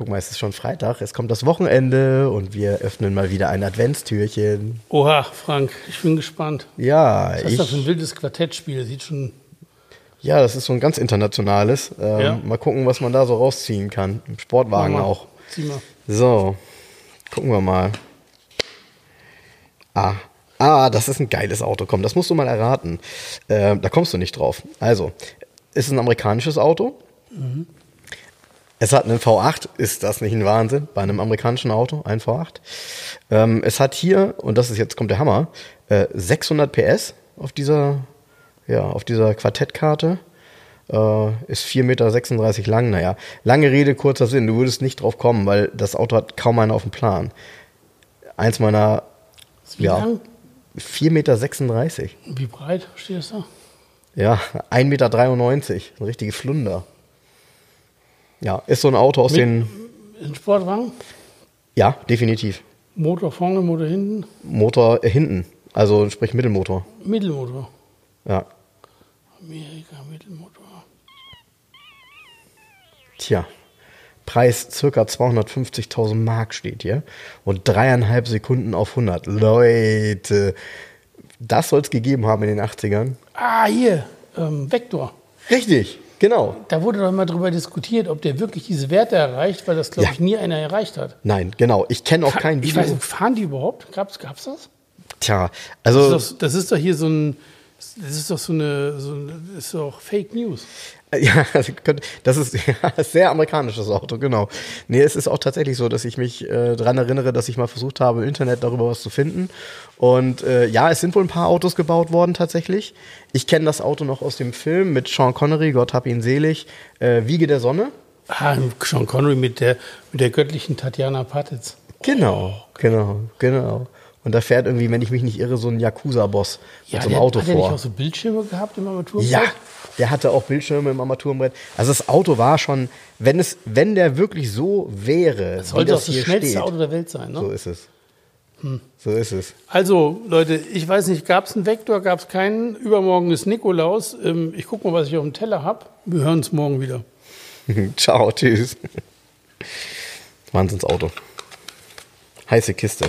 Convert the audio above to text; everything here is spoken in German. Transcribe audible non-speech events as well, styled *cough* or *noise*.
Guck mal, es ist schon Freitag, es kommt das Wochenende und wir öffnen mal wieder ein Adventstürchen. Oha, Frank, ich bin gespannt. Ja, Was ist ich, das für ein wildes Quartettspiel? Sieht schon. ja, das ist so ein ganz internationales. Ähm, Ja. Mal gucken, was man da so rausziehen kann. Im Sportwagen mal. auch. Zieh mal. So, gucken wir mal. Ah, ah, das ist ein geiles Auto. Komm, das musst du mal erraten. Äh, da kommst du nicht drauf. Also, es ist ein amerikanisches Auto. Es hat einen V8. Ist das nicht ein Wahnsinn? Bei einem amerikanischen Auto, ein V8. Ähm, es hat hier, und das ist jetzt kommt der Hammer, äh, 600 PS auf dieser, ja, auf dieser Quartettkarte. Äh, ist 4,36 Meter lang. Naja, lange Rede, kurzer Sinn. Du würdest nicht drauf kommen, weil das Auto hat kaum einen auf dem Plan. Eins meiner, Wie ja, lang? 4,36 Meter. Wie breit? Steht das da? Ja, 1,93 Meter. Ein richtige Flunder. Ja, ist so ein Auto aus Mit- den, Ein Sportwagen? ja, definitiv. Motor vorne, Motor hinten? Motor äh, hinten, also sprich Mittelmotor. Mittelmotor. Ja, Amerika, Mittelmotor. tja. Preis circa 250.000 Mark steht hier. Und dreieinhalb Sekunden auf 100. Leute, das soll es gegeben haben in den 80ern. Ah, hier, ähm, Vector. Richtig, genau. Da wurde doch mal drüber diskutiert, ob der wirklich diese Werte erreicht, weil das, glaube Ja. ich, nie einer erreicht hat. Nein, genau. Ich kenne auch kein ich Video. weiß nicht, fahren die überhaupt? Gab's, gab's das? Tja, Das also ist, doch, das ist doch hier so ein. Das ist doch so eine. So eine das ist doch Fake News. *laughs* Ja, also könnte- das ist *laughs* ja, sehr amerikanisches Auto, genau. Nee, es ist auch tatsächlich so, dass ich mich äh, daran erinnere, dass ich mal versucht habe, im Internet darüber was zu finden. Und äh, ja, es sind wohl ein paar Autos gebaut worden tatsächlich. Ich kenne das Auto noch aus dem Film mit Sean Connery, Gott hab ihn selig, äh, Wiege der Sonne. Ah, Sean Connery mit der, mit der göttlichen Tatjana Patitz. Genau, genau, genau. Und da fährt irgendwie, wenn ich mich nicht irre, so ein Yakuza-Boss mit so einem der, Auto hat der nicht vor. auch so Bildschirme gehabt im Armaturenbrett? Ja, der hatte auch Bildschirme im Armaturenbrett. Also das Auto war schon, wenn es, wenn der wirklich so wäre, Das sollte das das hier schnellste steht, Auto der Welt sein. so Ne? ist es. So ist es. Also, Leute, ich weiß nicht, gab es einen Vektor, gab es keinen. Übermorgen ist Nikolaus. Ähm, ich gucke mal, was ich auf dem Teller habe. Wir hören uns morgen wieder. *laughs* Ciao, tschüss. Wahnsinnsauto. Heiße Kiste.